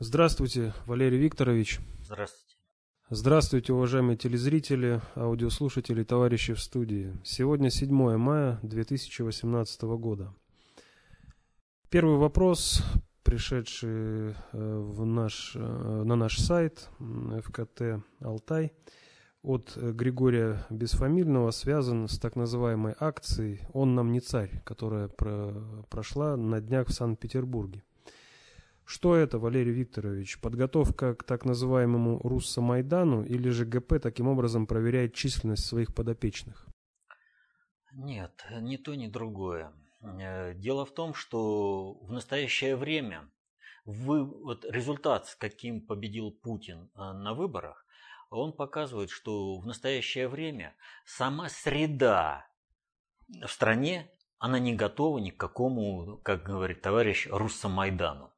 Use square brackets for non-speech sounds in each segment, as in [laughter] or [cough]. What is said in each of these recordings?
Здравствуйте, Валерий Викторович. Здравствуйте. Здравствуйте, уважаемые телезрители, аудиослушатели, товарищи в студии. Сегодня 7 мая 2018 года. Первый вопрос, пришедший э, в наш, э, на наш сайт ФКТ «Алтай» от Григория Бесфамильного связан с так называемой акцией «Он нам не царь», которая прошла на днях в Санкт-Петербурге. Что это, Валерий Викторович? Подготовка к так называемому Руссо-Майдану или же ГП таким образом проверяет численность своих подопечных? Нет, ни то, ни другое. Э, дело в том, что в настоящее время вы, вот результат, с каким победил Путин э, на выборах, он показывает, что в настоящее время сама среда в стране, она не готова ни к какому, как говорит товарищ, Руссо-Майдану.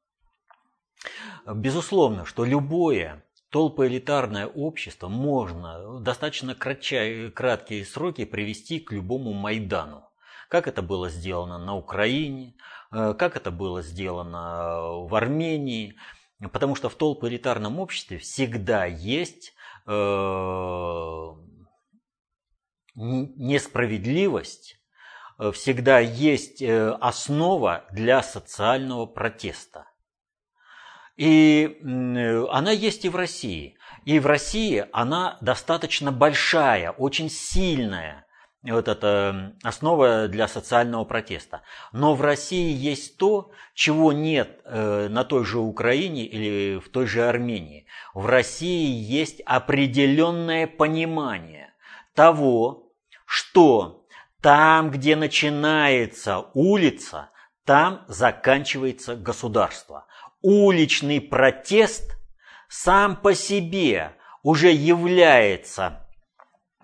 Безусловно, что любое толпоэлитарное общество можно в достаточно краткие сроки привести к любому Майдану. Как это было сделано на Украине, э, как это было сделано в Армении. Потому что в толпоэлитарном обществе всегда есть э, несправедливость, э, всегда есть основа для социального протеста. И она есть и в России. И в России она достаточно большая, очень сильная. Вот это основа для социального протеста. Но в России есть то, чего нет э, на той же Украине или в той же Армении. В России есть определенное понимание того, что там, где начинается улица, там заканчивается государство уличный протест сам по себе уже является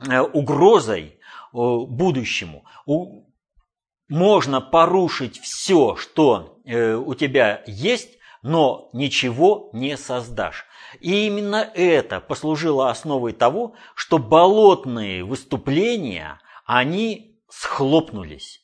э, угрозой э, будущему. Можно порушить все, что э, у тебя есть, но ничего не создашь. И именно это послужило основой того, что болотные выступления, они схлопнулись.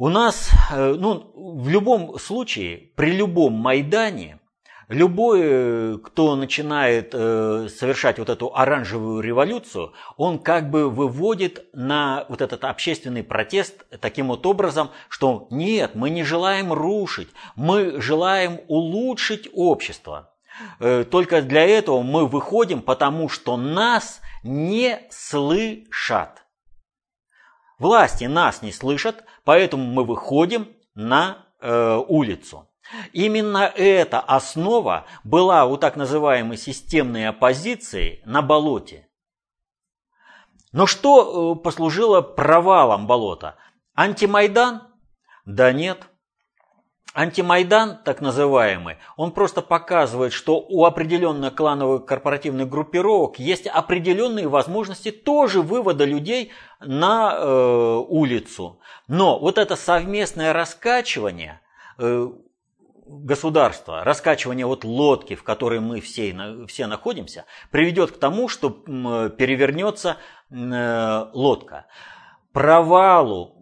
У нас, э, ну, в любом случае, при любом Майдане, любой, э, кто начинает э, совершать вот эту оранжевую революцию, он как бы выводит на вот этот общественный протест таким вот образом, что нет, мы не желаем рушить, мы желаем улучшить общество. Только для этого мы выходим, потому что нас не слышат. Власти нас не слышат, поэтому мы выходим на э, улицу. Именно эта основа была у так называемой системной оппозиции на болоте. Но что э, послужило провалом болота? Антимайдан? Да нет. Антимайдан, так называемый, он просто показывает, что у определенных клановых корпоративных группировок есть определенные возможности тоже вывода людей на э, улицу. Но вот это совместное раскачивание э, государства, раскачивание вот лодки, в которой мы все, все находимся, приведет к тому, что перевернется э, лодка. Провалу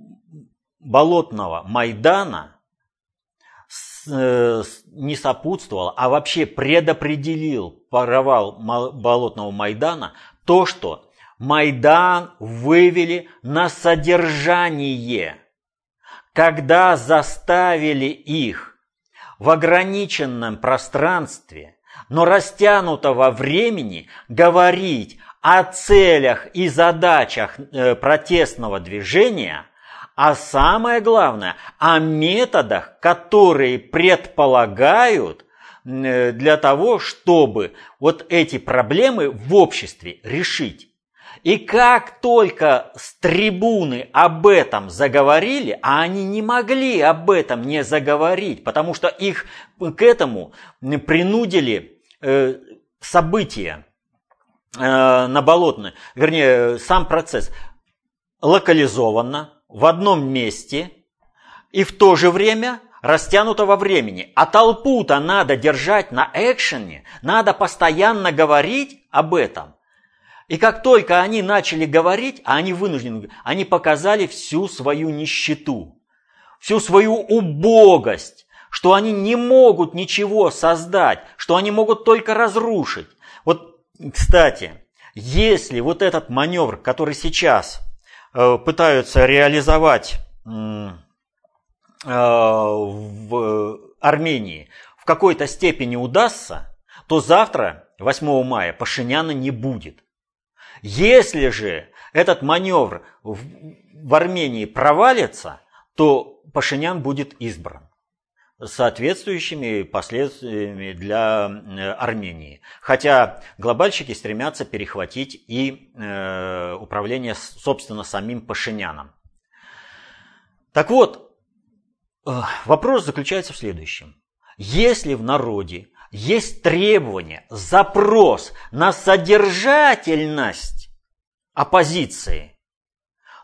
болотного Майдана – не сопутствовал, а вообще предопределил провал болотного Майдана то, что Майдан вывели на содержание, когда заставили их в ограниченном пространстве, но растянуто во времени говорить о целях и задачах э, протестного движения – а самое главное, о методах, которые предполагают э, для того, чтобы вот эти проблемы в обществе решить. И как только с трибуны об этом заговорили, а они не могли об этом не заговорить, потому что их к этому принудили э, события э, на Болотной, вернее, сам процесс локализованно, в одном месте и в то же время растянуто во времени. А толпу-то надо держать на экшене, надо постоянно говорить об этом. И как только они начали говорить, а они вынуждены, они показали всю свою нищету, всю свою убогость, что они не могут ничего создать, что они могут только разрушить. Вот, кстати, если вот этот маневр, который сейчас пытаются реализовать э, в Армении, в какой-то степени удастся, то завтра, 8 мая, Пашиняна не будет. Если же этот маневр в Армении провалится, то Пашинян будет избран соответствующими последствиями для э, Армении. Хотя глобальщики стремятся перехватить и э, управление, собственно, самим Пашиняном. Так вот, э, вопрос заключается в следующем. Если в народе есть требование, запрос на содержательность оппозиции,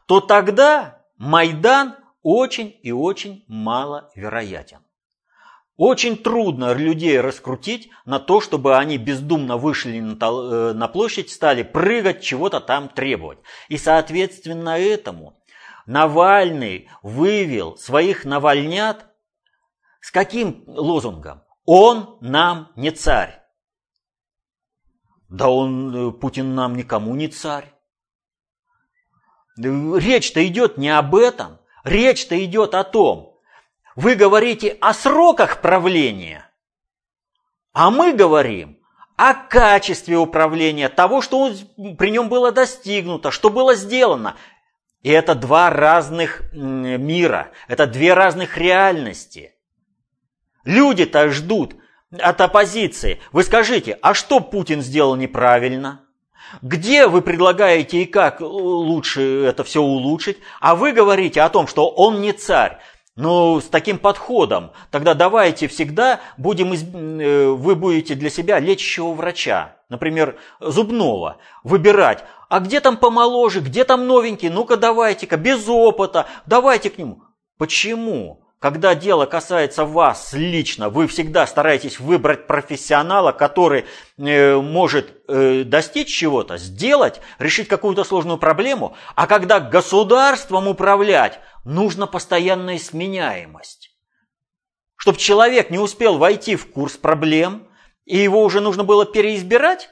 то тогда Майдан очень и очень маловероятен. Очень трудно людей раскрутить на то, чтобы они бездумно вышли э, на площадь, стали прыгать, чего-то там требовать. И соответственно этому Навальный вывел своих навальнят с каким лозунгом? Он нам не царь. Да он, э, Путин нам никому не царь. Речь-то идет не об этом. Речь-то идет о том, вы говорите о сроках правления, а мы говорим о качестве управления, того, что при нем было достигнуто, что было сделано. И это два разных мира, это две разных реальности. Люди-то ждут от оппозиции. Вы скажите, а что Путин сделал неправильно? Где вы предлагаете и как лучше это все улучшить? А вы говорите о том, что он не царь. Ну, с таким подходом, тогда давайте всегда будем, э, вы будете для себя лечащего врача, например, зубного, выбирать, а где там помоложе, где там новенький, ну-ка давайте-ка, без опыта, давайте к нему. Почему? Когда дело касается вас лично, вы всегда стараетесь выбрать профессионала, который э, может э, достичь чего-то, сделать, решить какую-то сложную проблему. А когда государством управлять, нужна постоянная сменяемость. Чтобы человек не успел войти в курс проблем, и его уже нужно было переизбирать,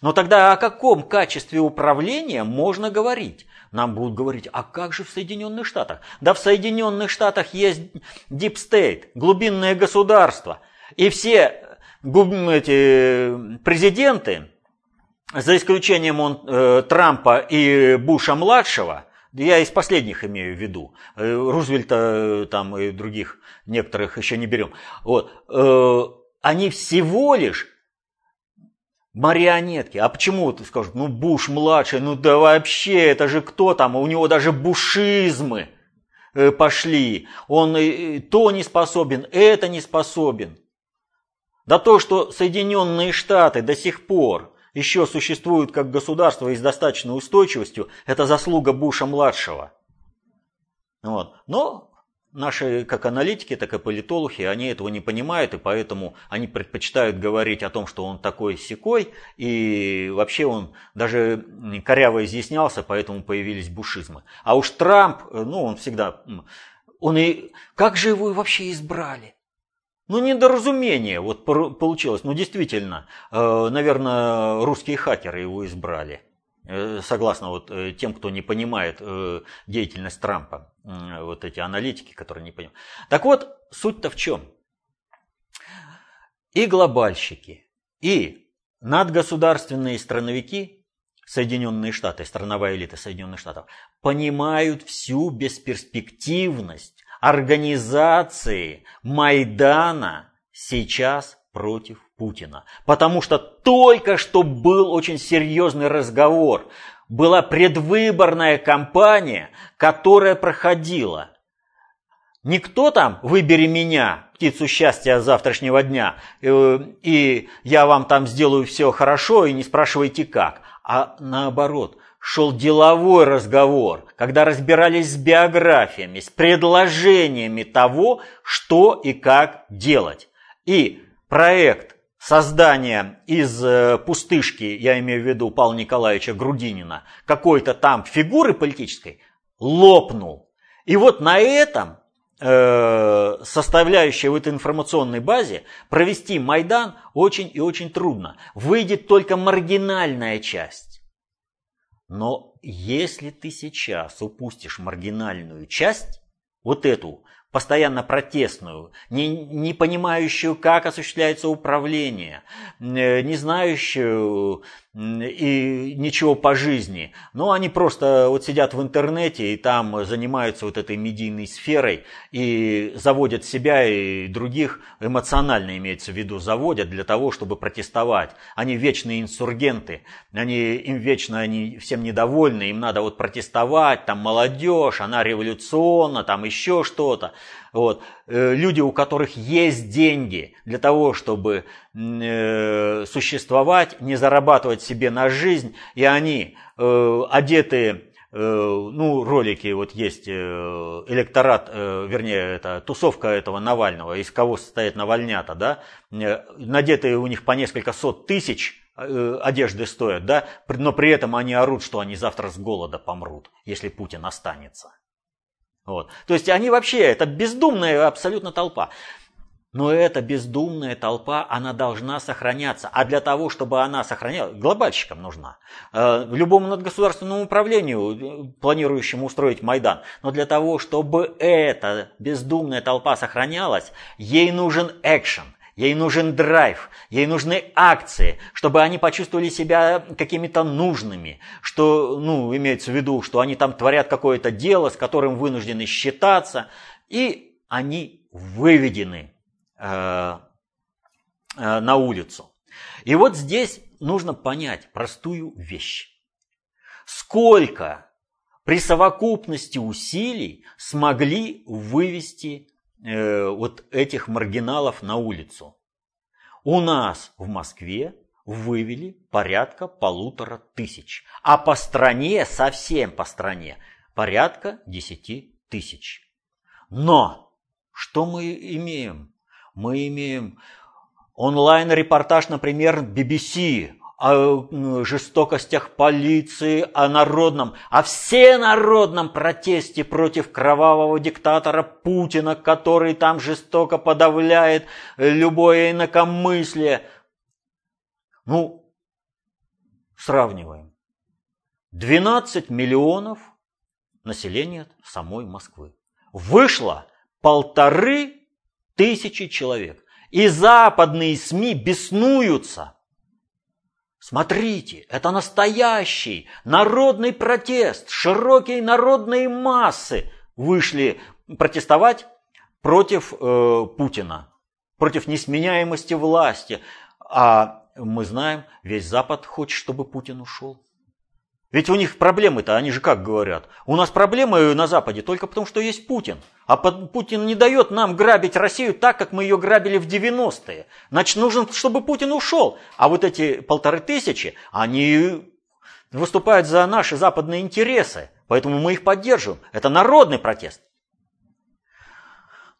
но тогда о каком качестве управления можно говорить? Нам будут говорить, а как же в Соединенных Штатах? Да в Соединенных Штатах есть Deep State, глубинное государство. И все эти президенты, за исключением он, э, Трампа и Буша-младшего, я из последних имею в виду, э, Рузвельта э, там и других некоторых еще не берем, вот, э, они всего лишь марионетки. А почему ты скажешь, ну Буш младший, ну да вообще, это же кто там, у него даже бушизмы э, пошли. Он то не способен, это не способен. Да то, что Соединенные Штаты до сих пор еще существуют как государство и с достаточной устойчивостью, это заслуга Буша-младшего. Вот. Но Наши, как аналитики, так и политологи, они этого не понимают, и поэтому они предпочитают говорить о том, что он такой секой, и вообще он даже коряво изъяснялся, поэтому появились бушизмы. А уж Трамп, ну, он всегда... Он и... Как же его вообще избрали? Ну, недоразумение вот получилось. Ну, действительно, э, наверное, русские хакеры его избрали. Э, согласно вот э, тем, кто не понимает э, деятельность Трампа, вот эти аналитики, которые не понимают. Так вот, суть-то в чем? И глобальщики, и надгосударственные страновики, Соединенные Штаты, страновая элита Соединенных Штатов, понимают всю бесперспективность организации Майдана сейчас против Путина. Потому что только что был очень серьезный разговор. Была предвыборная кампания, которая проходила. Никто там «выбери меня, птицу счастья завтрашнего дня, э, и я вам там сделаю все хорошо, и не спрашивайте как». А наоборот, шел деловой разговор, когда разбирались с биографиями, с предложениями того, что и как делать. И проект создания из э, пустышки, я имею в виду Павла Николаевича Грудинина, какой-то там фигуры политической, лопнул. И вот на этом э, составляющая в этой информационной базе, провести Майдан очень и очень трудно. Выйдет только маргинальная часть. Но если ты сейчас упустишь маргинальную часть, вот эту, постоянно протестную, не, не понимающую, как осуществляется управление, э, не знающую и ничего по жизни. Но они просто вот сидят в интернете и там занимаются вот этой медийной сферой и заводят себя и других, эмоционально имеется в виду, заводят для того, чтобы протестовать. Они вечные инсургенты, они, им вечно они всем недовольны, им надо вот протестовать, там молодежь, она революционна, там еще что-то. Вот. Э, люди, у которых есть деньги для того, чтобы э, существовать, не зарабатывать себе на жизнь, и они э, одетые ну, ролики, вот есть электорат, вернее, это тусовка этого Навального, из кого состоит Навальнята, да, надетые у них по несколько сот тысяч одежды стоят, да, но при этом они орут, что они завтра с голода помрут, если Путин останется. Вот. То есть они вообще, это бездумная абсолютно толпа. Но эта бездумная толпа, она должна сохраняться. А для того, чтобы она сохранялась, глобальщикам нужна. Э, любому надгосударственному управлению, э, планирующему устроить Майдан. Но для того, чтобы эта бездумная толпа сохранялась, ей нужен экшен. Ей нужен драйв, ей нужны акции, чтобы они почувствовали себя какими-то нужными, что, ну, имеется в виду, что они там творят какое-то дело, с которым вынуждены считаться, и они выведены э, э, на улицу. И вот здесь нужно понять простую вещь. Сколько при совокупности усилий смогли вывести Э, вот этих маргиналов на улицу. У нас в Москве вывели порядка полутора тысяч, а по стране, совсем по стране, порядка десяти тысяч. Но что мы имеем? Мы имеем онлайн-репортаж, например, BBC о жестокостях полиции, о народном, о всенародном протесте против кровавого диктатора Путина, который там жестоко подавляет любое инакомыслие. Ну, сравниваем. 12 миллионов населения самой Москвы. Вышло полторы тысячи человек. И западные СМИ беснуются – Смотрите, это настоящий народный протест. Широкие народные массы вышли протестовать против э, Путина, против несменяемости власти. А мы знаем, весь Запад хочет, чтобы Путин ушел. Ведь у них проблемы-то, они же как говорят. У нас проблемы на Западе только потому, что есть Путин. А Путин не дает нам грабить Россию так, как мы ее грабили в 90-е. Значит, нужно, чтобы Путин ушел. А вот эти полторы тысячи, они выступают за наши западные интересы. Поэтому мы их поддерживаем. Это народный протест.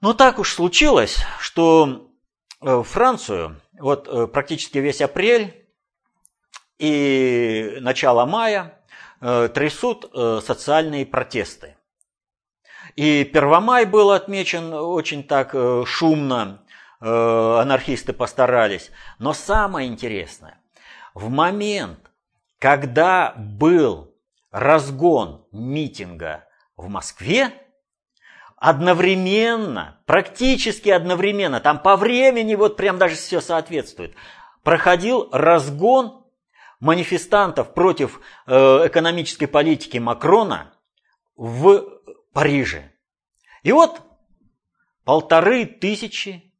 Но так уж случилось, что э, Францию, вот э, практически весь апрель и начало мая трясут э, социальные протесты. И Первомай был отмечен очень так э, шумно, анархисты постарались. Но самое интересное, в момент, когда был разгон митинга в Москве, одновременно, практически одновременно, там по времени вот прям даже все соответствует, проходил разгон манифестантов против э, экономической политики Макрона в Париже. И вот полторы тысячи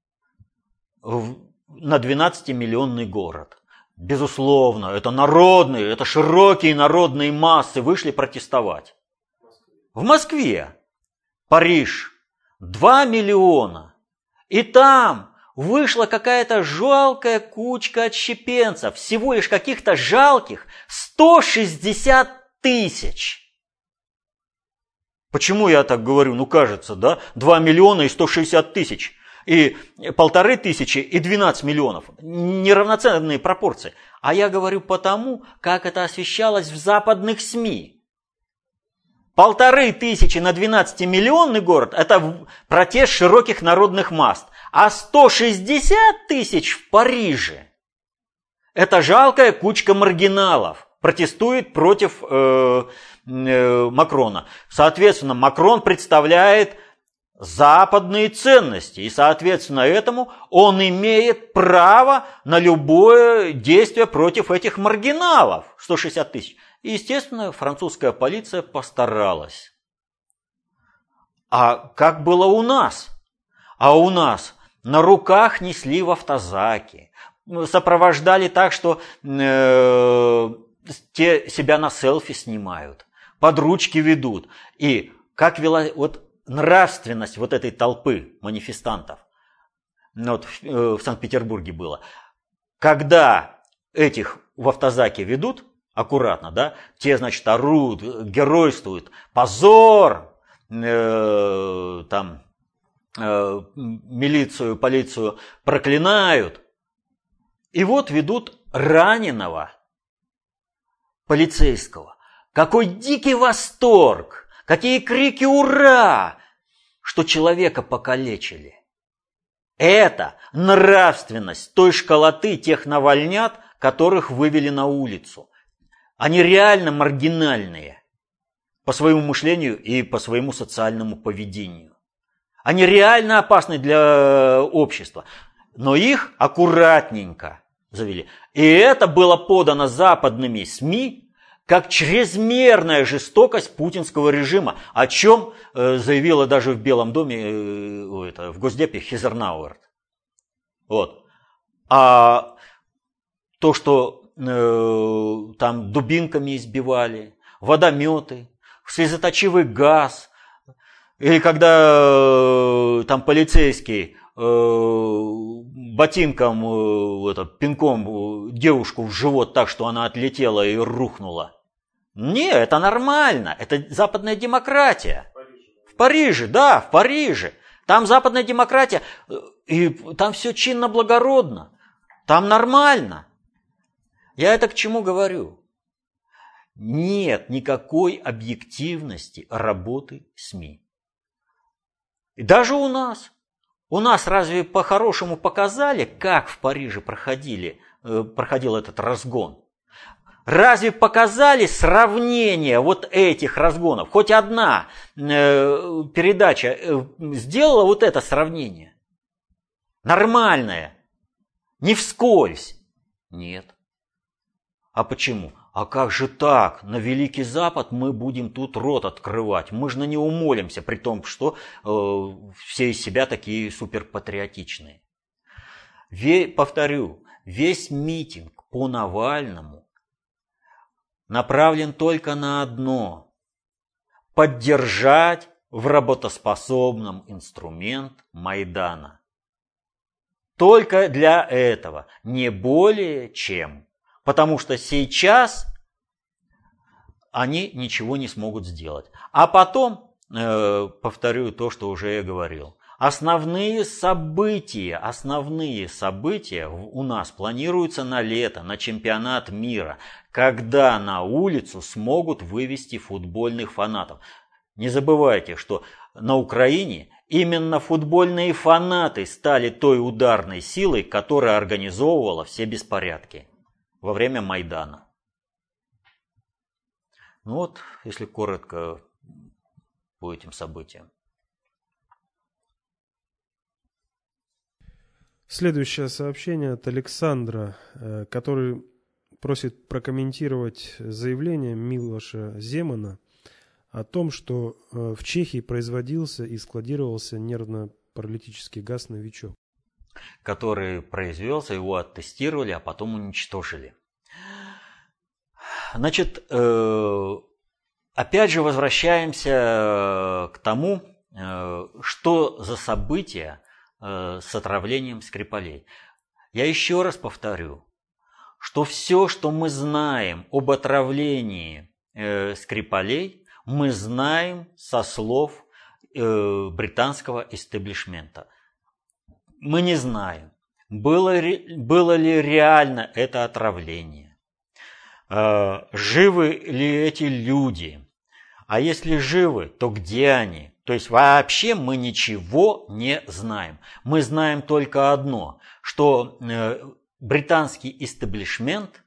на 12-миллионный город. Безусловно, это народные, это широкие народные массы вышли протестовать. В Москве, Париж, 2 миллиона. И там вышла какая-то жалкая кучка отщепенцев, всего лишь каких-то жалких 160 тысяч. Почему я так говорю? Ну, кажется, да? 2 миллиона и 160 тысяч. И полторы тысячи и 12 миллионов. Неравноценные пропорции. А я говорю потому, как это освещалось в западных СМИ. Полторы тысячи на 12-миллионный город – это протест широких народных масс. А 160 тысяч в Париже – это жалкая кучка маргиналов, протестует против э, э, Макрона. Соответственно, Макрон представляет западные ценности. И, соответственно, этому он имеет право на любое действие против этих маргиналов. 160 тысяч. И, естественно, французская полиция постаралась. А как было у нас? А у нас на руках несли в автозаки, сопровождали так, что э, те себя на селфи снимают, под ручки ведут. И как вела вот нравственность вот этой толпы манифестантов, ну, вот в, э, в Санкт-Петербурге было, когда этих в автозаке ведут, аккуратно, да, те, значит, орут, геройствуют, позор, э, там, э, милицию, полицию проклинают. И вот ведут раненого полицейского. Какой дикий восторг! Какие крики «Ура!», что человека покалечили. Это нравственность той школоты тех навальнят, которых вывели на улицу. Они реально маргинальные по своему мышлению и по своему социальному поведению. Они реально опасны для общества, но их аккуратненько завели. И это было подано западными СМИ как чрезмерная жестокость путинского режима, о чем э, заявила даже в Белом доме, э, в Госдепе Хизернауэрт. Вот. А то, что Э, там дубинками избивали, водометы, слезоточивый газ. Или когда э, там полицейский э, ботинком, это, пинком девушку в живот так, что она отлетела и рухнула. Не, это нормально, это западная демократия. В Париже, да, в Париже. Там западная демократия, и там все чинно-благородно. Там нормально. Я это к чему говорю? Нет никакой объективности работы СМИ. И даже у нас. У нас разве по-хорошему показали, как в Париже проходили, э, проходил этот разгон? Разве показали сравнение вот этих разгонов? Хоть одна э, передача э, сделала вот это сравнение? Нормальное. Не вскользь. Нет. А почему? А как же так? На Великий Запад мы будем тут рот открывать. Мы же на него молимся, при том, что э, все из себя такие суперпатриотичные. Ве, повторю, весь митинг по Навальному направлен только на одно – поддержать в работоспособном инструмент Майдана. Только для этого, не более чем – потому что сейчас они ничего не смогут сделать. А потом, э, повторю то, что уже я говорил, основные события, основные события у нас планируются на лето, на чемпионат мира, когда на улицу смогут вывести футбольных фанатов. Не забывайте, что на Украине именно футбольные фанаты стали той ударной силой, которая организовывала все беспорядки во время Майдана. Ну вот, если коротко по этим событиям. Следующее сообщение от Александра, э, который просит прокомментировать заявление Милоша Земана о том, что э, в Чехии производился и складировался нервно-паралитический газ «Новичок» который произвелся, его оттестировали, а потом уничтожили. Значит, э, опять же возвращаемся э, к тому, э, что за события с отравлением Скрипалей. Я еще раз повторю, что все, что мы знаем об отравлении Скрипалей, мы знаем со слов британского истеблишмента – мы не знаем, было, было ли реально это отравление, э, живы ли эти люди, А если живы, то где они? То есть вообще мы ничего не знаем. Мы знаем только одно, что э, британский истеблишмент,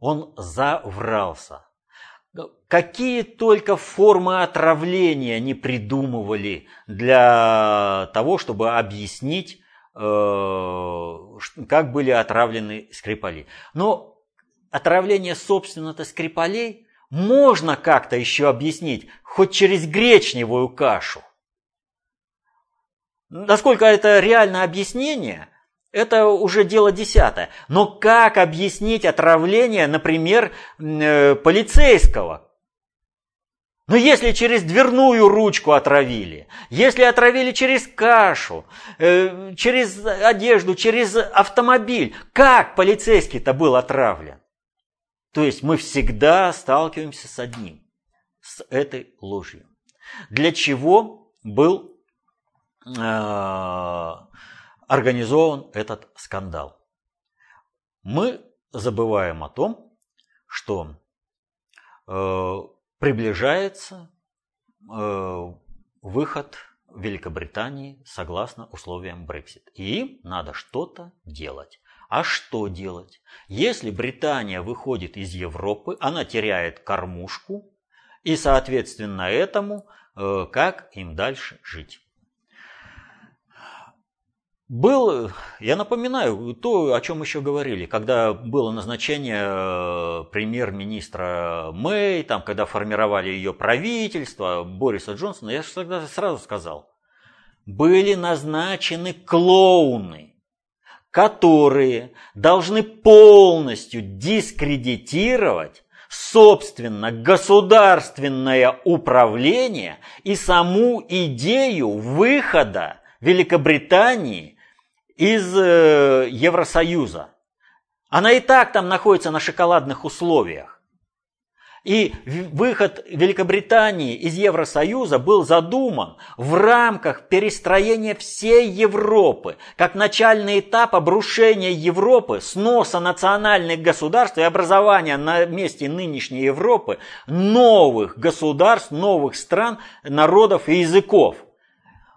он заврался. Какие только формы отравления не придумывали для того, чтобы объяснить, как были отравлены Скрипали. Но отравление, собственно-то, Скрипалей можно как-то еще объяснить, хоть через гречневую кашу. Насколько это реальное объяснение, это уже дело десятое. Но как объяснить отравление, например, э, полицейского? Но если через дверную ручку отравили, если отравили через кашу, э, через одежду, через автомобиль, как полицейский-то был отравлен? То есть мы всегда сталкиваемся с одним, с этой ложью. Для чего был э, организован этот скандал? Мы забываем о том, что э, приближается э, выход Великобритании согласно условиям Brexit. И им надо что-то делать. А что делать? Если Британия выходит из Европы, она теряет кормушку, и соответственно этому, э, как им дальше жить. Был, я напоминаю, то, о чем еще говорили, когда было назначение э, премьер-министра Мэй, там, когда формировали ее правительство, Бориса Джонсона, я тогда сразу сказал, были назначены клоуны, которые должны полностью дискредитировать собственно государственное управление и саму идею выхода Великобритании из э, Евросоюза. Она и так там находится на шоколадных условиях. И выход Великобритании из Евросоюза был задуман в рамках перестроения всей Европы, как начальный этап обрушения Европы, сноса национальных государств и образования на месте нынешней Европы новых государств, новых стран, народов и языков.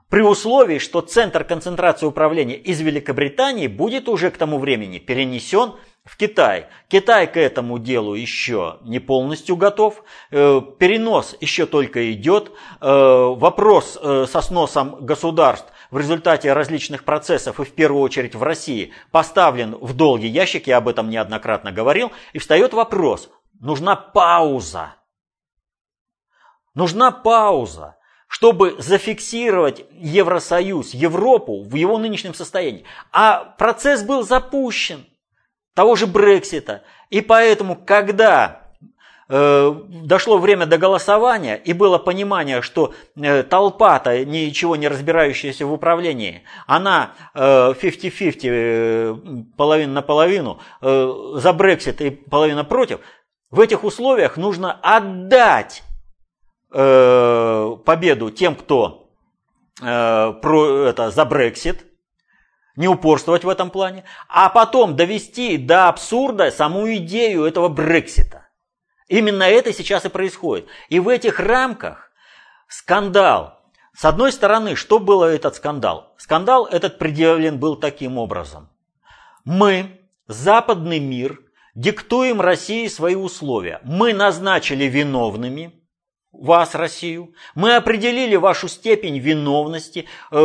При условии, что центр концентрации управления из Великобритании будет уже к тому времени перенесен в Китай. Китай к этому делу еще не полностью готов. Э, перенос еще только идет. Э, вопрос э, со сносом государств в результате различных процессов и в первую очередь в России поставлен в долгий ящик, я об этом неоднократно говорил, и встает вопрос, нужна пауза. Нужна пауза чтобы зафиксировать Евросоюз, Европу в его нынешнем состоянии. А процесс был запущен, того же Брексита. И поэтому, когда э, дошло время до голосования и было понимание, что э, толпа-то, ничего не разбирающаяся в управлении, она э, 50-50, э, половина на половину, э, за Брексит и половина против, в этих условиях нужно отдать Э, победу тем, кто э, про, это, за Брексит, не упорствовать в этом плане, а потом довести до абсурда саму идею этого Брексита. Именно это сейчас и происходит. И в этих рамках скандал. С одной стороны, что было этот скандал? Скандал этот предъявлен был таким образом. Мы, западный мир, диктуем России свои условия. Мы назначили виновными – вас, Россию. Мы определили вашу степень виновности, э,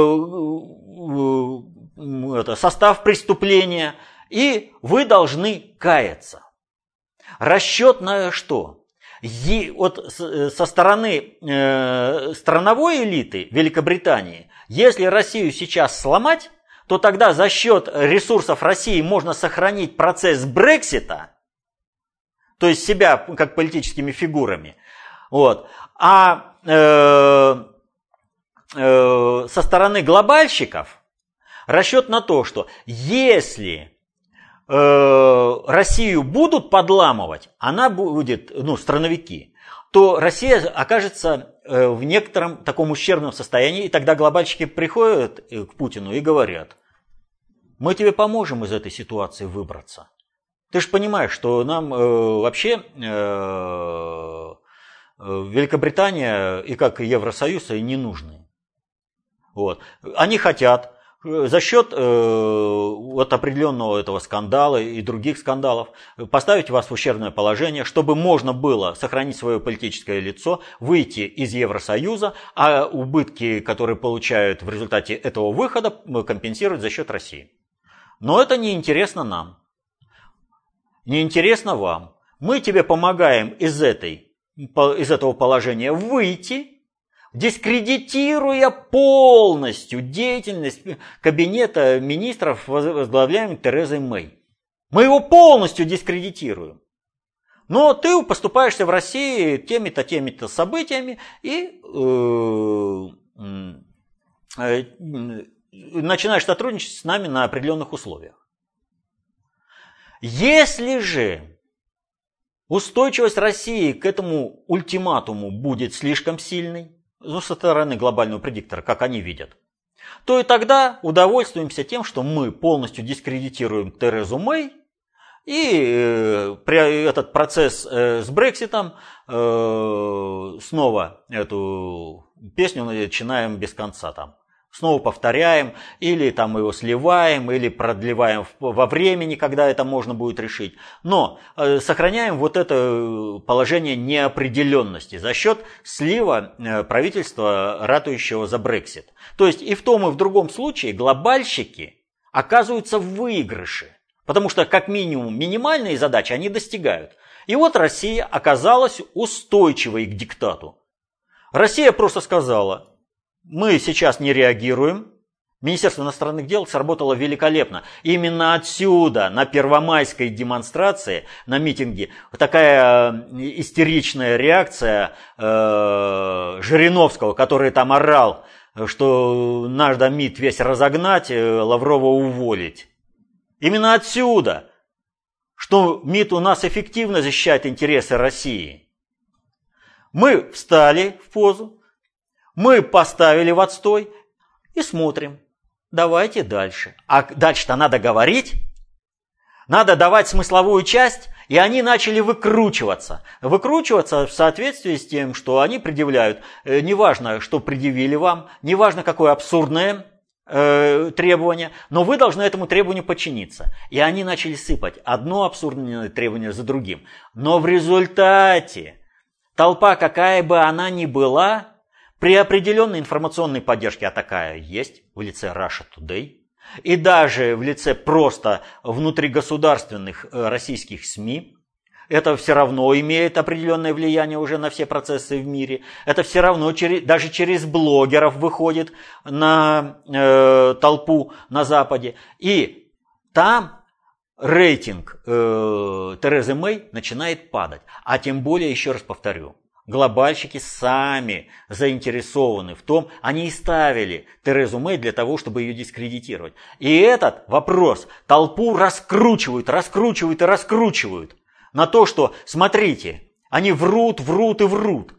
э, состав преступления, и вы должны каяться. Расчет на что? Е, вот со стороны э, страновой элиты Великобритании, если Россию сейчас сломать, то тогда за счет ресурсов России можно сохранить процесс Брексита, то есть себя как политическими фигурами, вот. А э, э, со стороны глобальщиков расчет на то, что если э, Россию будут подламывать, она будет, ну, страновики, то Россия окажется э, в некотором таком ущербном состоянии, и тогда глобальщики приходят э, к Путину и говорят, мы тебе поможем из этой ситуации выбраться. Ты же понимаешь, что нам э, вообще э, Великобритания и как Евросоюз и не нужны. Вот. Они хотят за счет э, вот определенного этого скандала и других скандалов поставить вас в ущербное положение, чтобы можно было сохранить свое политическое лицо, выйти из Евросоюза, а убытки, которые получают в результате этого выхода, компенсировать за счет России. Но это не интересно нам. Не интересно вам. Мы тебе помогаем из, этой, из этого положения выйти – дискредитируя полностью деятельность кабинета министров, возглавляемого Терезой Мэй. Мы его полностью дискредитируем. Но ты поступаешься в России теми-то, теми-то событиями и э, э, начинаешь сотрудничать с нами на определенных условиях. Если же устойчивость России к этому ультиматуму будет слишком сильной, ну, со стороны глобального предиктора, как они видят, то и тогда удовольствуемся тем, что мы полностью дискредитируем Терезу Мэй, и э, этот процесс э, с Брекситом э, снова эту песню начинаем без конца там снова повторяем, или там его сливаем, или продлеваем во времени, когда это можно будет решить. Но э, сохраняем вот это э, положение неопределенности за счет слива э, правительства, ратующего за Брексит. То есть и в том, и в другом случае глобальщики оказываются в выигрыше. Потому что как минимум минимальные задачи они достигают. И вот Россия оказалась устойчивой к диктату. Россия просто сказала, мы сейчас не реагируем. Министерство иностранных дел сработало великолепно. Именно отсюда, на первомайской демонстрации, на митинге, такая э, истеричная реакция э, Жириновского, который там орал, что надо МИД весь разогнать, э, Лаврова уволить. Именно отсюда, что МИД у нас эффективно защищает интересы России. Мы встали в позу, мы поставили в отстой и смотрим. Давайте дальше. А дальше-то надо говорить, надо давать смысловую часть, и они начали выкручиваться. Выкручиваться в соответствии с тем, что они предъявляют. Э, неважно, что предъявили вам, неважно, какое абсурдное э, требование, но вы должны этому требованию подчиниться. И они начали сыпать одно абсурдное требование за другим. Но в результате толпа, какая бы она ни была, при определенной информационной поддержке, а такая есть в лице Russia Today, и даже в лице просто внутригосударственных э, российских СМИ, это все равно имеет определенное влияние уже на все процессы в мире. Это все равно через, даже через блогеров выходит на э, толпу на Западе. И там рейтинг э, Терезы Мэй начинает падать. А тем более, еще раз повторю, Глобальщики сами заинтересованы в том, они и ставили Терезу Мэй для того, чтобы ее дискредитировать. И этот вопрос толпу раскручивают, раскручивают и раскручивают на то, что, смотрите, они врут, врут и врут.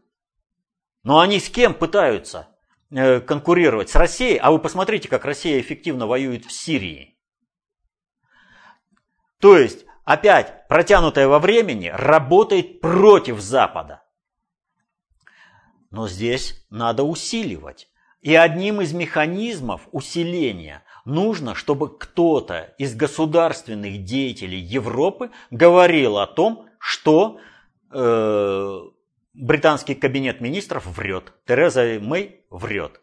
Но они с кем пытаются э, конкурировать? С Россией? А вы посмотрите, как Россия эффективно воюет в Сирии. То есть, опять, протянутое во времени работает против Запада. Но здесь надо усиливать. И одним из механизмов усиления нужно, чтобы кто-то из государственных деятелей Европы говорил о том, что э, британский кабинет министров врет, Тереза Мэй врет.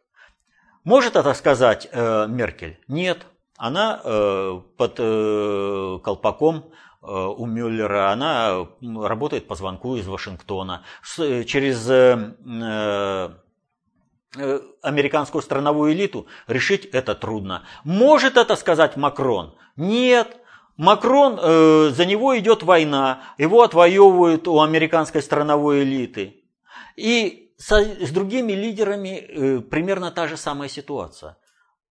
Может это сказать э, Меркель? Нет. Она э, под э, колпаком у Мюллера, она работает по звонку из Вашингтона. Через э, э, американскую страновую элиту решить это трудно. Может это сказать Макрон? Нет. Макрон, за него идет война, его отвоевывают у американской страновой элиты. И с другими лидерами примерно та же самая ситуация.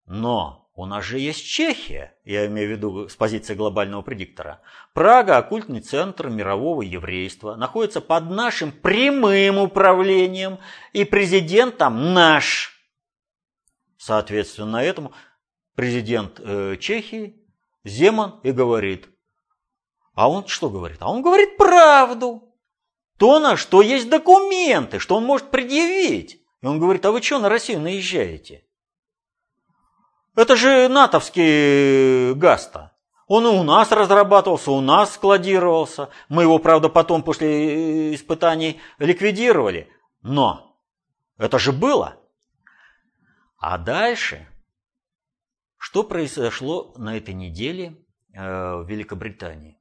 Но у нас же есть Чехия, я имею в виду с позиции глобального предиктора. Прага, оккультный центр мирового еврейства, находится под нашим прямым управлением, и президент там наш. Соответственно, этому президент э, Чехии Земан и говорит. А он что говорит? А он говорит правду. то, на что есть документы, что он может предъявить. И он говорит, а вы что на Россию наезжаете? Это же натовский газ-то. Он и у нас разрабатывался, у нас складировался. Мы его, правда, потом после испытаний ликвидировали. Но это же было. А дальше, что произошло на этой неделе э, в Великобритании?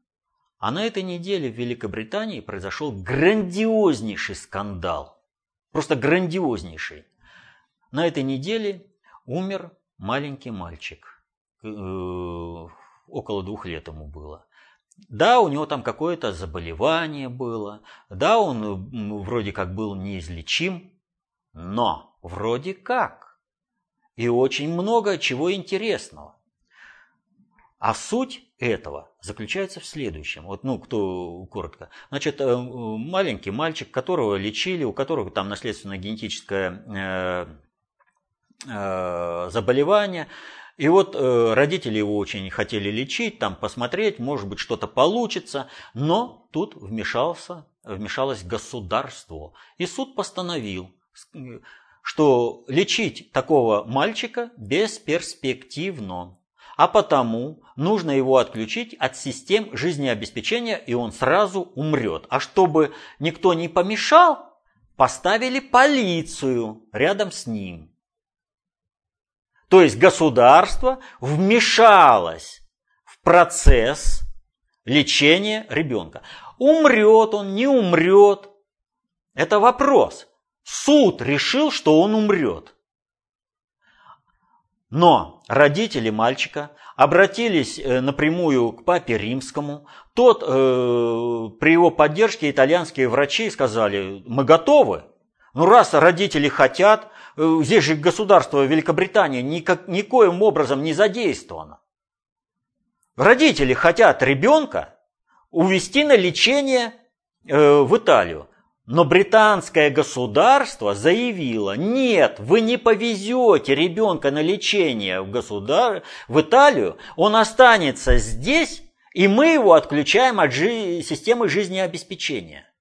А на этой неделе в Великобритании произошел грандиознейший скандал. Просто грандиознейший. На этой неделе умер маленький мальчик. Э, около двух лет ему было. Да, у него там какое-то заболевание было. Да, он вроде как был неизлечим. Но вроде как. И очень много чего интересного. А суть этого заключается в следующем. Вот, ну, кто коротко. Значит, э, маленький мальчик, которого лечили, у которого там наследственное э, э, заболевание. И вот э, родители его очень хотели лечить, там посмотреть, может быть, что-то получится. Но тут вмешался, вмешалось государство. И суд постановил, что лечить такого мальчика бесперспективно а потому нужно его отключить от систем жизнеобеспечения, и он сразу умрет. А чтобы никто не помешал, поставили полицию рядом с ним. То есть государство вмешалось в процесс лечения ребенка. Умрет он, не умрет. Это вопрос. Суд решил, что он умрет. Но родители мальчика обратились э, напрямую к папе римскому. Тот, э, при его поддержке итальянские врачи сказали, мы готовы. Ну раз родители хотят, э, здесь же государство Великобритания никак, никоим образом не задействовано. Родители хотят ребенка увезти на лечение э, в Италию. Но британское государство заявило, нет, вы не повезете ребенка на лечение в, государ... в Италию, он останется здесь, и мы его отключаем от жи... системы жизнеобеспечения.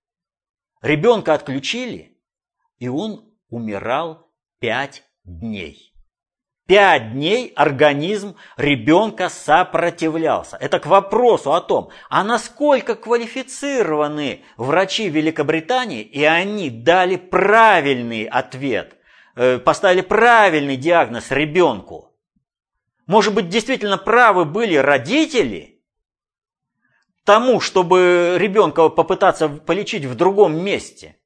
Ребенка отключили, и он умирал пять дней. Пять дней организм ребенка сопротивлялся. Это к вопросу о том, а насколько квалифицированы врачи Великобритании, и они дали правильный ответ, э, поставили правильный диагноз ребенку. Может быть, действительно правы были родители тому, чтобы ребенка попытаться полечить в другом месте.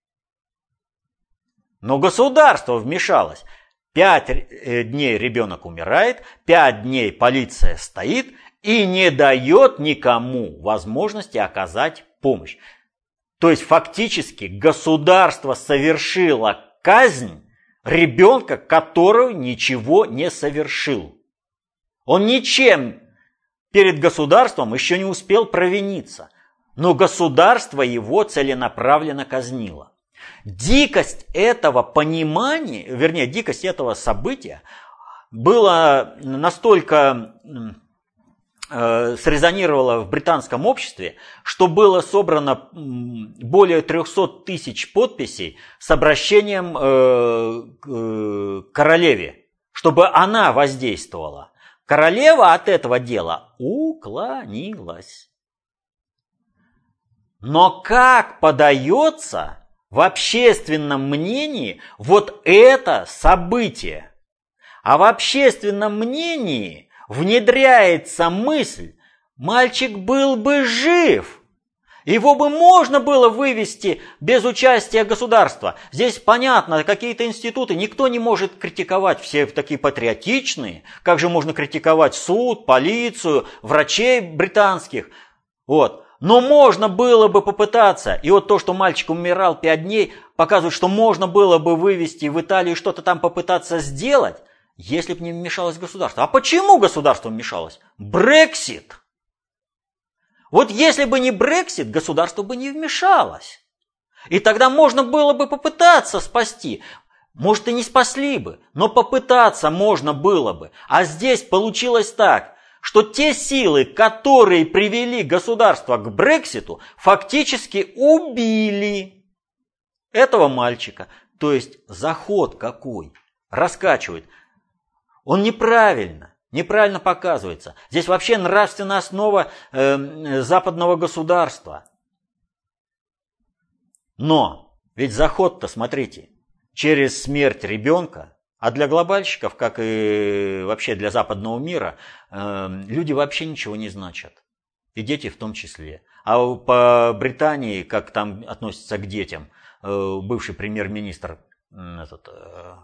Но государство вмешалось. Пять э, дней ребенок умирает, пять дней полиция стоит и не дает никому возможности оказать помощь. То есть фактически государство совершило казнь ребенка, который ничего не совершил. Он ничем перед государством еще не успел провиниться, но государство его целенаправленно казнило. Дикость этого понимания, вернее, дикость этого события была настолько э, срезонировала в британском обществе, что было собрано более 300 тысяч подписей с обращением э, к э, королеве, чтобы она воздействовала. Королева от этого дела уклонилась. Но как подается в общественном мнении вот это событие. А в общественном мнении внедряется мысль, мальчик был бы жив. Его бы можно было вывести без участия государства. Здесь понятно, какие-то институты, никто не может критиковать, все такие патриотичные. Как же можно критиковать суд, полицию, врачей британских? Вот. Но можно было бы попытаться. И вот то, что мальчик умирал пять дней, показывает, что можно было бы вывести в Италию что-то там попытаться сделать, если бы не вмешалось государство. А почему государство вмешалось? Брексит. Вот если бы не Брексит, государство бы не вмешалось. И тогда можно было бы попытаться спасти. Может, и не спасли бы, но попытаться можно было бы. А здесь получилось так что те силы, которые привели государство к Брекситу, фактически убили этого мальчика. То есть заход какой? Раскачивает. Он неправильно, неправильно показывается. Здесь вообще нравственная основа э, западного государства. Но ведь заход-то, смотрите, через смерть ребенка, а для глобальщиков, как и вообще для западного мира, э, люди вообще ничего не значат. И дети в том числе. А по Британии, как там относятся к детям, э, бывший премьер-министр этот, э,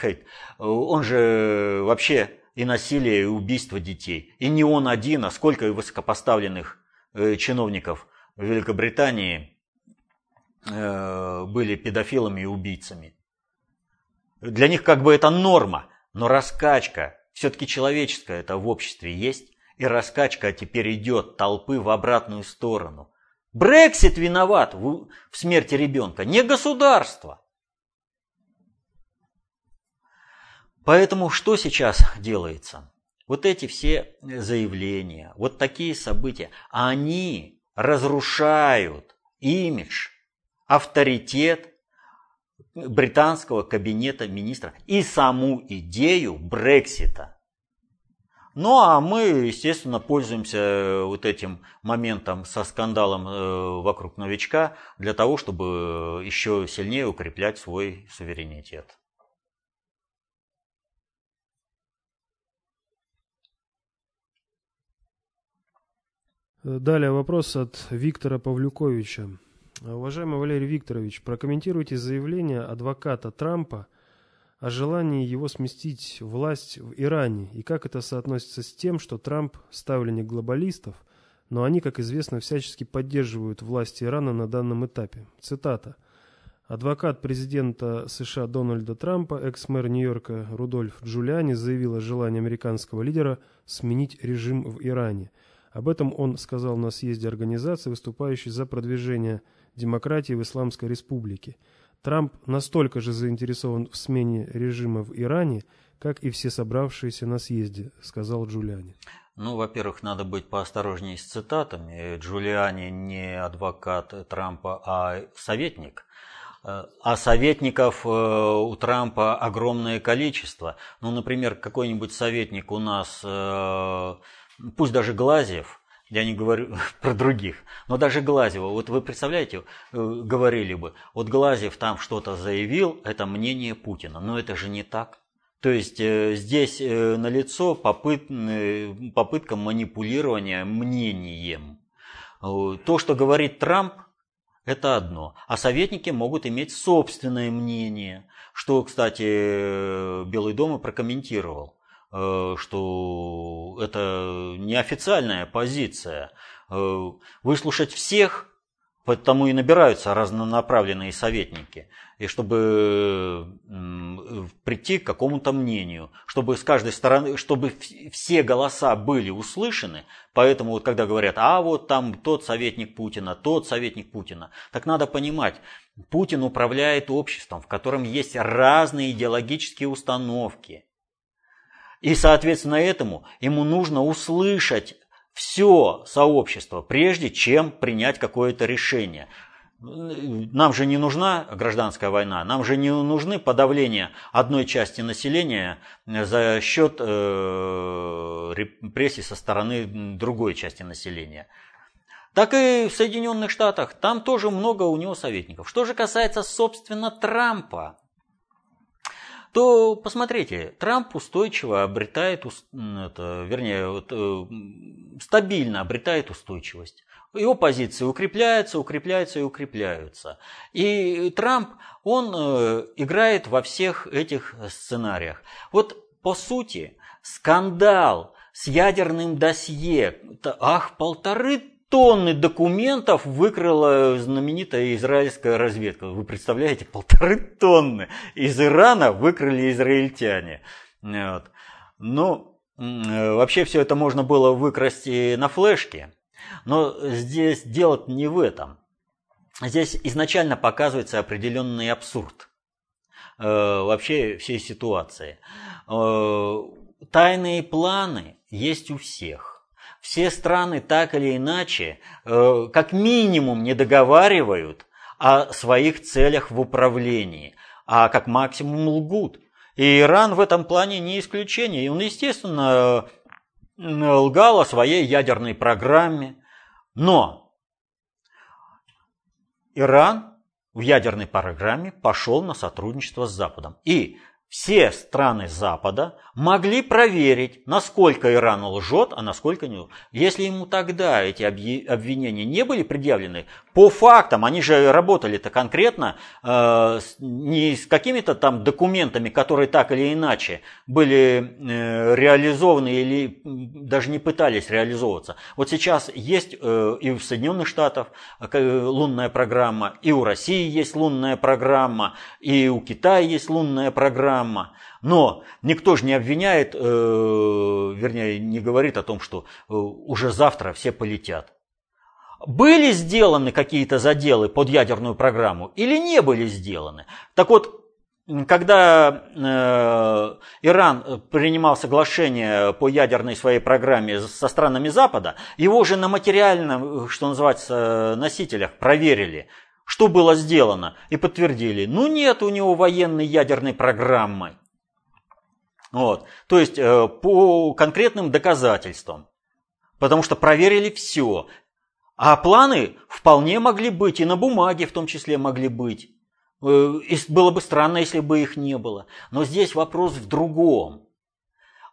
Хейт, он же вообще и насилие, и убийство детей. И не он один, а сколько высокопоставленных чиновников в Великобритании были педофилами и убийцами. Для них как бы это норма, но раскачка все-таки человеческая это в обществе есть, и раскачка теперь идет толпы в обратную сторону. Брексит виноват в, в смерти ребенка, не государство. Поэтому что сейчас делается? Вот эти все заявления, вот такие события, они разрушают имидж, авторитет британского кабинета министров и саму идею Брексита. Ну а мы, естественно, пользуемся э, вот этим моментом со скандалом э, вокруг новичка для того, чтобы еще сильнее укреплять свой суверенитет. Далее вопрос от Виктора Павлюковича. Уважаемый Валерий Викторович, прокомментируйте заявление адвоката Трампа о желании его сместить власть в Иране и как это соотносится с тем, что Трамп ставленник глобалистов, но они, как известно, всячески поддерживают власть Ирана на данном этапе. Цитата. Адвокат президента США Дональда Трампа, экс-мэр Нью-Йорка Рудольф Джулиани заявил о желании американского лидера сменить режим в Иране. Об этом он сказал на съезде организации, выступающей за продвижение демократии в Исламской Республике. Трамп настолько же заинтересован в смене режима в Иране, как и все собравшиеся на съезде, сказал Джулиани. Ну, во-первых, надо быть поосторожнее с цитатами. Джулиани не адвокат Трампа, а советник. А советников э, у Трампа огромное количество. Ну, например, какой-нибудь советник у нас, э, пусть даже Глазьев – я не говорю [laughs] про других, но даже Глазева, вот вы представляете, э, говорили бы, вот Глазев там что-то заявил, это мнение Путина, но это же не так. То есть э, здесь э, налицо попыт, попытка манипулирования мнением. То, что говорит Трамп, это одно. А советники могут иметь собственное мнение, что, кстати, Белый дом и прокомментировал. Э, что это неофициальная позиция. Э, выслушать всех, потому и набираются разнонаправленные советники. И чтобы прийти к какому-то мнению, чтобы с каждой стороны, чтобы все голоса были услышаны, поэтому вот когда говорят, а вот там тот советник Путина, тот советник Путина, так надо понимать, Путин управляет обществом, в котором есть разные идеологические установки, и, соответственно, этому ему нужно услышать все сообщество, прежде чем принять какое-то решение. Нам же не нужна гражданская война, нам же не нужны подавления одной части населения за счет э, репрессий со стороны другой части населения. Так и в Соединенных Штатах, там тоже много у него советников. Что же касается, собственно, Трампа, то посмотрите, Трамп устойчиво обретает, это, вернее, э, стабильно обретает устойчивость. Его позиции укрепляются, укрепляются и укрепляются. И Трамп, он э, играет во всех этих сценариях. Вот по сути, скандал с ядерным досье, ах, полторы тонны документов выкрала знаменитая израильская разведка. Вы представляете, полторы тонны из Ирана выкрали израильтяне. Вот. Ну, вообще все это можно было выкрасть и на флешке. Но здесь дело не в этом. Здесь изначально показывается определенный абсурд э, вообще всей ситуации. Э, тайные планы есть у всех все страны так или иначе, э, как минимум, не договаривают о своих целях в управлении, а как максимум лгут. И Иран в этом плане не исключение. И он, естественно, лгал о своей ядерной программе. Но Иран в ядерной программе пошел на сотрудничество с Западом. И все страны Запада могли проверить, насколько Иран лжет, а насколько не. Если ему тогда эти обвинения не были предъявлены, по фактам, они же работали-то конкретно, э, не с какими-то там документами, которые так или иначе были э, реализованы или даже не пытались реализовываться. Вот сейчас есть э, и в Соединенных Штатах лунная программа, и у России есть лунная программа, и у Китая есть лунная программа. Но никто же не обвиняет, вернее, не говорит о том, что уже завтра все полетят. Были сделаны какие-то заделы под ядерную программу или не были сделаны? Так вот, когда э, Иран принимал соглашение по ядерной своей программе со странами Запада, его же на материальном, что называется, носителях проверили, что было сделано, и подтвердили, ну нет у него военной ядерной программы. Вот. То есть э, по конкретным доказательствам. Потому что проверили все. А планы вполне могли быть, и на бумаге в том числе могли быть. Э, было бы странно, если бы их не было. Но здесь вопрос в другом.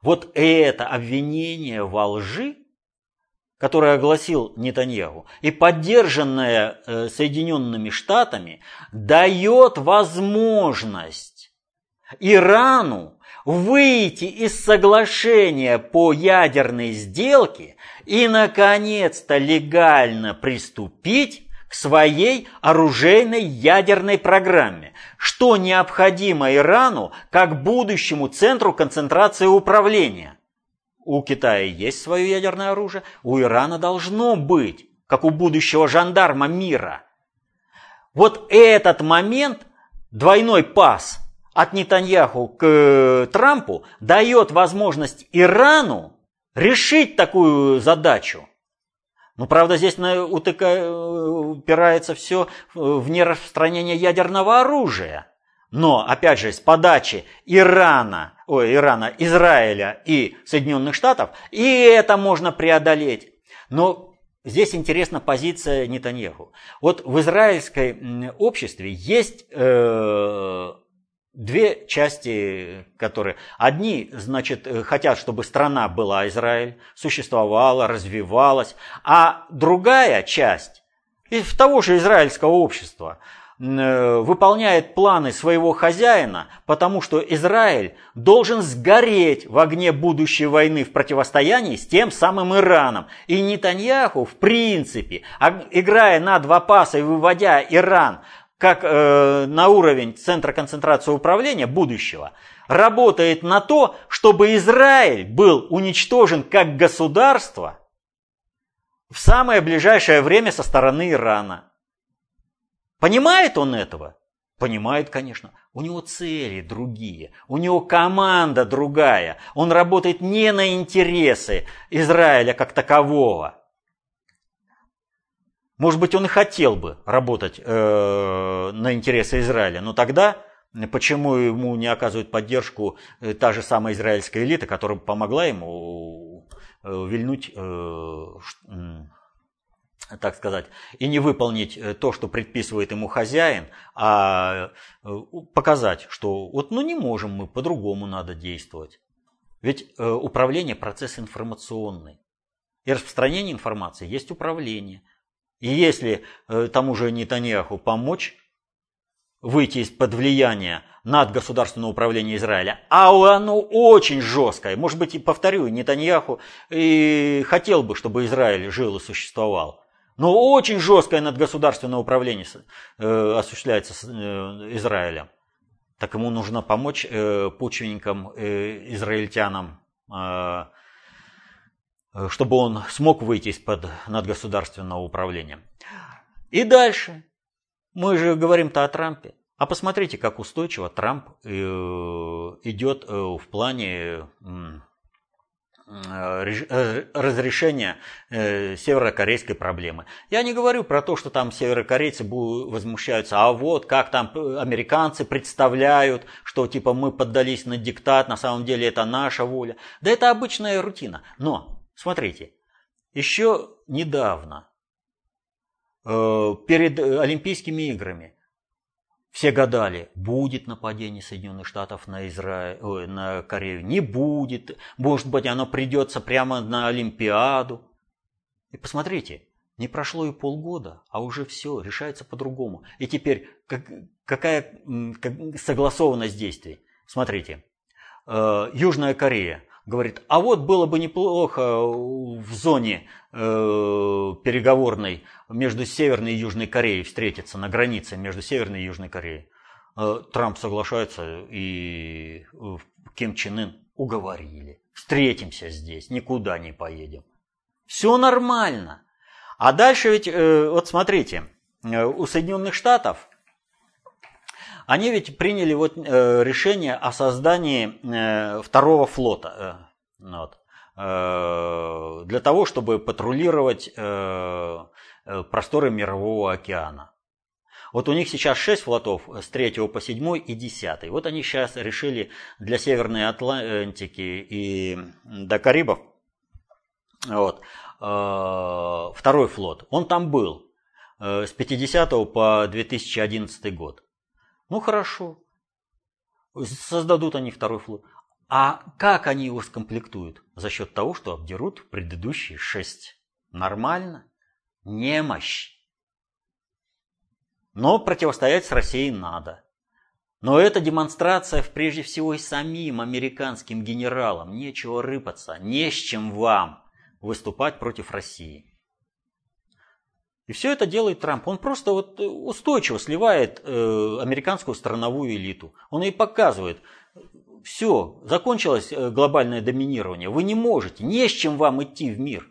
Вот это обвинение во лжи, которое огласил Нетаньяху, и поддержанное э, Соединенными Штатами, дает возможность Ирану выйти из соглашения по ядерной сделке и, наконец-то, легально приступить к своей оружейной ядерной программе, что необходимо Ирану как будущему центру концентрации управления. У Китая есть свое ядерное оружие, у Ирана должно быть, как у будущего жандарма мира. Вот этот момент, двойной пас от Нетаньяху к э, Трампу, дает возможность Ирану решить такую задачу. Но, правда, здесь утыка, упирается все в нераспространение ядерного оружия. Но, опять же, с подачи Ирана, ой, Ирана, Израиля и Соединенных Штатов, и это можно преодолеть. Но здесь интересна позиция Нетаньяху. Вот в израильской обществе есть э, две части, которые... Одни, значит, э, хотят, чтобы страна была Израиль, существовала, развивалась, а другая часть из того же израильского общества выполняет планы своего хозяина, потому что Израиль должен сгореть в огне будущей войны в противостоянии с тем самым Ираном. И Нетаньяху, в принципе, играя на два паса и выводя Иран как э, на уровень центра концентрации управления будущего, работает на то, чтобы Израиль был уничтожен как государство в самое ближайшее время со стороны Ирана. Понимает он этого? Понимает, конечно. У него цели другие, у него команда другая. Он работает не на интересы Израиля как такового – может быть, он и хотел бы работать э, на интересы Израиля, но тогда почему ему не оказывает поддержку э, та же самая израильская элита, которая помогла ему вильнуть, э, так сказать, и не выполнить э, то, что предписывает ему хозяин, а э, показать, что вот ну не можем мы, по-другому надо действовать. Ведь э, управление – процесс информационный. И распространение информации есть управление. И если тому же Нетаньяху помочь выйти из-под влияния над государственное управление Израиля, а оно очень жесткое, может быть, и повторю, Нетаньяху и хотел бы, чтобы Израиль жил и существовал, но очень жесткое над государственное управление э, осуществляется э, Израилем, так ему нужно помочь э, почвенникам, э, израильтянам, э, Э, чтобы он смог выйти из-под надгосударственного управления. И дальше. Мы же говорим-то о Трампе. А посмотрите, как устойчиво Трамп э, идет э, в плане разрешения северокорейской проблемы. Я не говорю про то, что там северокорейцы возмущаются, а вот как там американцы представляют, что типа мы поддались на диктат, на самом деле это наша воля. Да это обычная рутина. Но, смотрите, еще недавно, перед Олимпийскими играми, все гадали, будет нападение Соединенных Штатов на, ой, на Корею, не будет. Может быть, оно придется прямо на Олимпиаду. И посмотрите, не прошло и полгода, а уже все решается по-другому. И теперь как, какая как, согласованность действий? Смотрите, э, Южная Корея говорит, а вот было бы неплохо в зоне э, переговорной между Северной и Южной Кореей встретиться на границе между Северной и Южной Кореей. Э, Трамп соглашается и э, Ким Чен Ын уговорили. Встретимся здесь, никуда не поедем. Все нормально. А дальше ведь, э, вот смотрите, у Соединенных Штатов они ведь приняли вот решение о создании второго флота. Вот, для того, чтобы патрулировать Э, просторы Мирового океана. Вот у них сейчас 6 флотов с 3 по 7 и 10. Вот они сейчас решили для Северной Атлантики и до Карибов вот, э, второй флот. Он там был э, с 50 по 2011 год. Ну хорошо, создадут они второй флот. А как они его скомплектуют? За счет того, что обдерут предыдущие шесть. Нормально немощь. Но противостоять с Россией надо. Но это демонстрация прежде всего и самим американским генералам. Нечего рыпаться, не с чем вам выступать против России. И все это делает Трамп. Он просто вот устойчиво сливает э, американскую страновую элиту. Он ей показывает, все, закончилось э, глобальное доминирование. Вы не можете, не с чем вам идти в мир.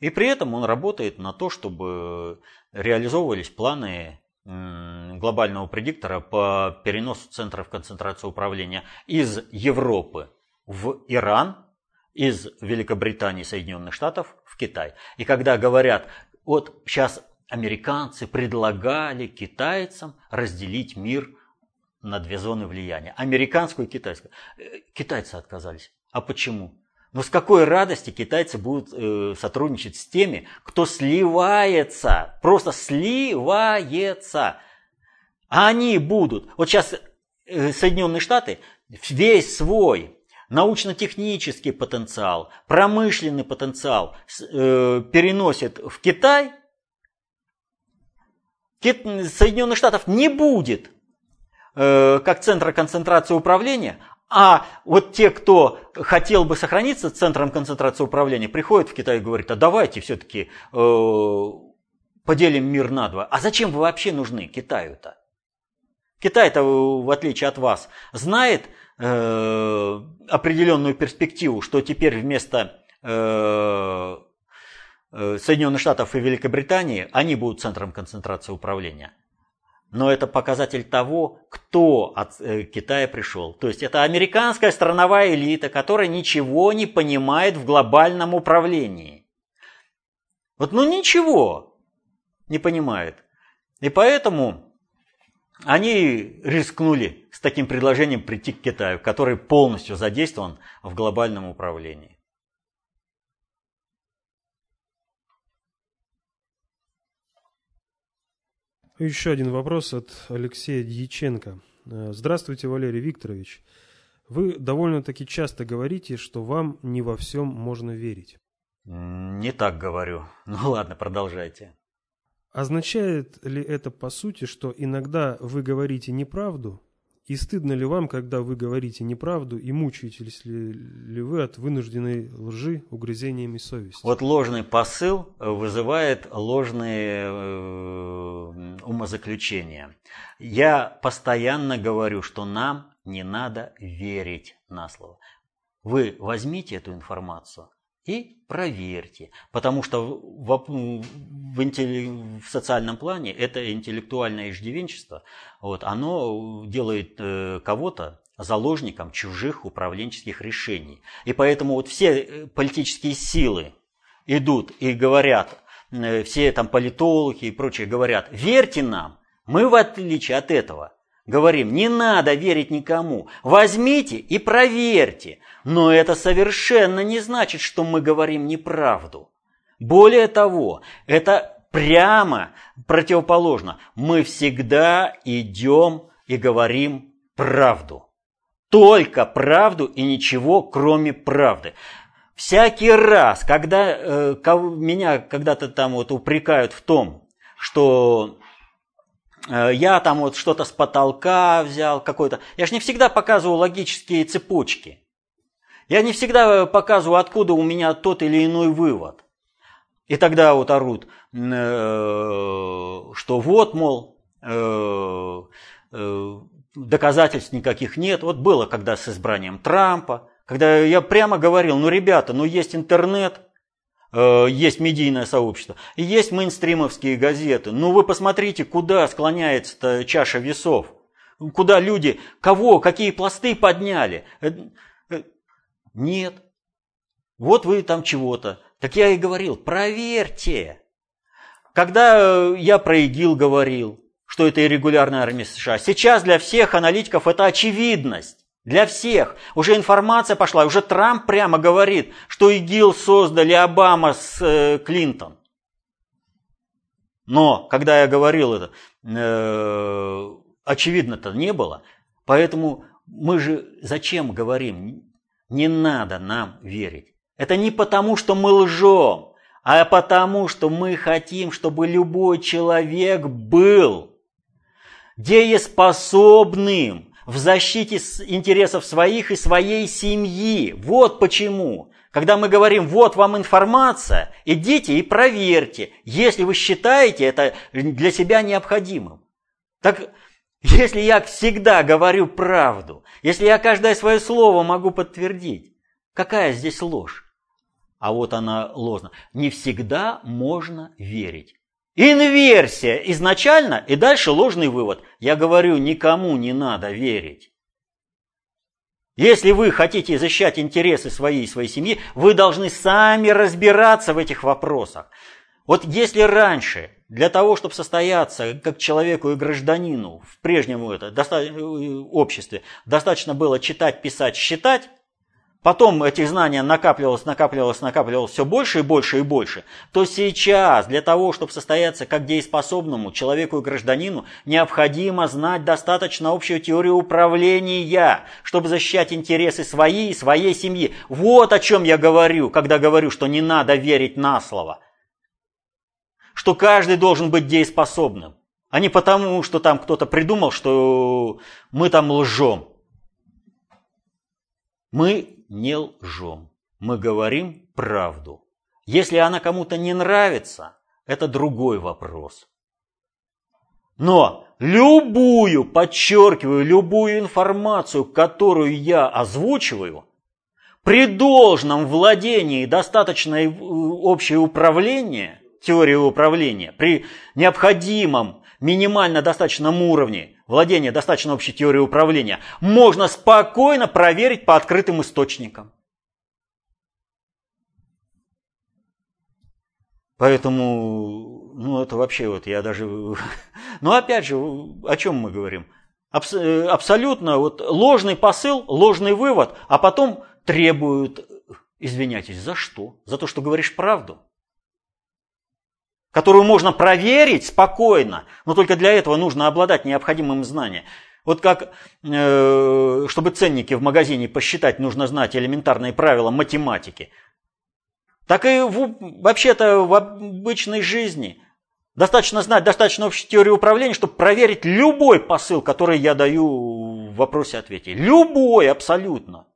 И при этом он работает на то, чтобы реализовывались планы глобального предиктора по переносу центров концентрации управления из Европы в Иран, из Великобритании Соединенных Штатов в Китай. И когда говорят, вот сейчас американцы предлагали китайцам разделить мир на две зоны влияния, американскую и китайскую. Э, китайцы отказались. А почему? Но с какой радости китайцы будут э, сотрудничать с теми, кто сливается, просто сливается. Они будут. Вот сейчас э, Соединенные Штаты весь свой научно-технический потенциал, промышленный потенциал э, переносит в Китай. Кит, Соединенных Штатов не будет э, как центра концентрации управления, а вот те, кто хотел бы сохраниться центром концентрации управления, приходят в Китай и говорят, а давайте все-таки э, поделим мир на два. А зачем вы вообще нужны Китаю-то? Китай-то, в отличие от вас, знает э, определенную перспективу, что теперь вместо э, э Соединенных Штатов и Великобритании они будут центром концентрации управления но это показатель того, кто от э, Китая пришел. То есть это американская страновая элита, которая ничего не понимает в глобальном управлении. Вот ну ничего не понимает. И поэтому они рискнули с таким предложением прийти к Китаю, который полностью задействован в глобальном управлении. Еще один вопрос от Алексея Дьяченко. Э, Здравствуйте, Валерий Викторович. Вы довольно-таки часто говорите, что вам не во всем можно верить. Не так говорю. [laughs] Ну ладно, продолжайте. Означает ли это по сути, что иногда вы говорите неправду, и стыдно ли вам, когда вы говорите неправду, и мучаетесь ли, ли вы от вынужденной лжи угрызениями совести? Вот ложный посыл вызывает ложные э, умозаключения. Я постоянно говорю, что нам не надо верить на слово. Вы возьмите эту информацию и проверьте. Потому что в, в, интелли, в социальном плане это интеллектуальное иждивенчество, вот, оно делает э, кого-то заложником чужих управленческих решений. И поэтому вот все э, политические силы идут и говорят, э, все там политологи и прочие говорят, верьте нам, мы в отличие от этого говорим, не надо верить никому, возьмите и проверьте. Но это совершенно не значит, что мы говорим неправду. Более того, это прямо противоположно. Мы всегда идем и говорим правду. Только правду и ничего, кроме правды. Всякий раз, когда э, меня когда-то там вот упрекают в том, что я там вот что-то с потолка взял какой-то, я же не всегда показываю логические цепочки. Я не всегда показываю, откуда у меня тот или иной вывод. И тогда вот орут, э, что вот, мол, э, э, доказательств никаких нет. Вот было когда с избранием Трампа, когда я прямо говорил, ну, ребята, ну, есть интернет, э, есть медийное сообщество, есть мейнстримовские газеты. Ну, вы посмотрите, куда склоняется чаша весов. Куда люди, кого, какие пласты подняли. Э, э, нет. Вот вы там чего-то. Так я и говорил, проверьте. Когда я про ИГИЛ говорил, что это иррегулярная армия США. Сейчас для всех аналитиков это очевидность. Для всех. Уже информация пошла, уже Трамп прямо говорит, что ИГИЛ создали Обама с э, Клинтон. Но, когда я говорил это, э, очевидно-то не было. Поэтому мы же зачем говорим? Не надо нам верить. Это не потому, что мы лжем, а потому, что мы хотим, чтобы любой человек был дееспособным в защите интересов своих и своей семьи. Вот почему. Когда мы говорим, вот вам информация, идите и проверьте, если вы считаете это для себя необходимым. Так если я всегда говорю правду, если я каждое свое слово могу подтвердить, какая здесь ложь? А вот она ложна. Не всегда можно верить. Инверсия изначально и дальше ложный вывод. Я говорю, никому не надо верить. Если вы хотите защищать интересы своей и своей семьи, вы должны сами разбираться в этих вопросах. Вот если раньше для того, чтобы состояться как человеку и гражданину в прежнем это, э, обществе, достаточно было читать, писать, считать, потом этих знаний накапливалось, накапливалось, накапливалось все больше и больше и больше, то сейчас для того, чтобы состояться как дееспособному человеку и гражданину, необходимо знать достаточно общую теорию управления, чтобы защищать интересы свои и своей семьи. Вот о чем я говорю, когда говорю, что не надо верить на слово. Что каждый должен быть дееспособным, а не потому, что там кто-то придумал, что мы там лжем. Мы не лжем. Мы говорим правду. Если она кому-то не нравится, это другой вопрос. Но любую, подчеркиваю, любую информацию, которую я озвучиваю, при должном владении достаточное общее управление, теория управления, при необходимом минимально достаточном уровне владения достаточно общей теорией управления, можно спокойно проверить по открытым источникам. Поэтому, ну это вообще вот я даже... [laughs] Ну опять же, о чем мы говорим? Абс... Абсолютно вот ложный посыл, ложный вывод, а потом требуют, извиняйтесь, за что? За то, что говоришь правду? Которую можно проверить спокойно, но только для этого нужно обладать необходимым знанием. Вот как, э, чтобы ценники в магазине посчитать, нужно знать элементарные правила математики. Так и вообще-то в обычной жизни достаточно знать достаточно общей теории управления, чтобы проверить любой посыл, который я даю в вопросе-ответе. Любой абсолютно.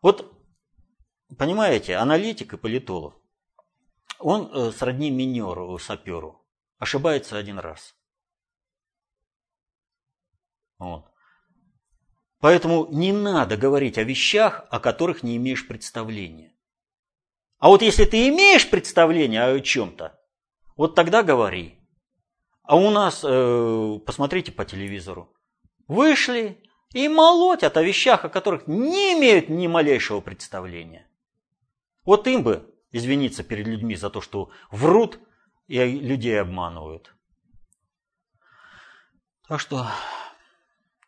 Вот, понимаете, аналитик и политолог он э, сродни минеру, саперу. Ошибается один раз. Вот. Поэтому не надо говорить о вещах, о которых не имеешь представления. А вот если ты имеешь представление о чем-то, вот тогда говори. А у нас, э, посмотрите по телевизору, вышли и молотят о вещах, о которых не имеют ни малейшего представления. Вот им бы извиниться перед людьми за то, что врут и людей обманывают. Так что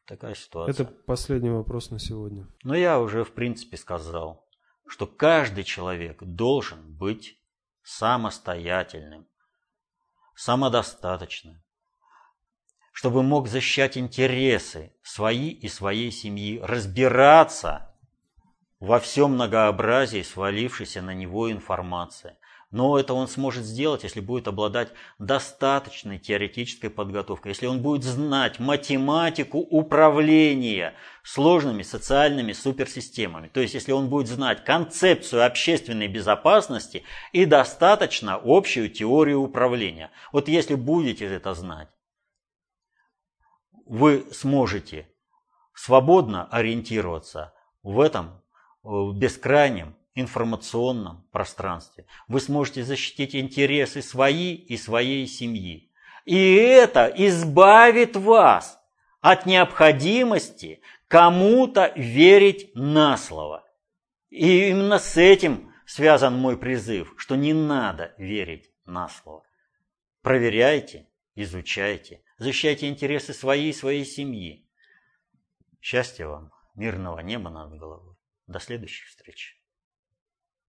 такая ситуация. Это последний вопрос на сегодня. Но я уже в принципе сказал, что каждый человек должен быть самостоятельным, самодостаточным, чтобы мог защищать интересы свои и своей семьи, разбираться во всем многообразии свалившейся на него информации. Но это он сможет сделать, если будет обладать достаточной теоретической подготовкой, если он будет знать математику управления сложными социальными суперсистемами. То есть, если он будет знать концепцию общественной безопасности и достаточно общую теорию управления. Вот если будете это знать, вы сможете свободно ориентироваться в этом в бескрайнем информационном пространстве. Вы сможете защитить интересы свои и своей семьи. И это избавит вас от необходимости кому-то верить на слово. И именно с этим связан мой призыв, что не надо верить на слово. Проверяйте, изучайте, защищайте интересы своей и своей семьи. Счастья вам, мирного неба над головой. До следующих встреч.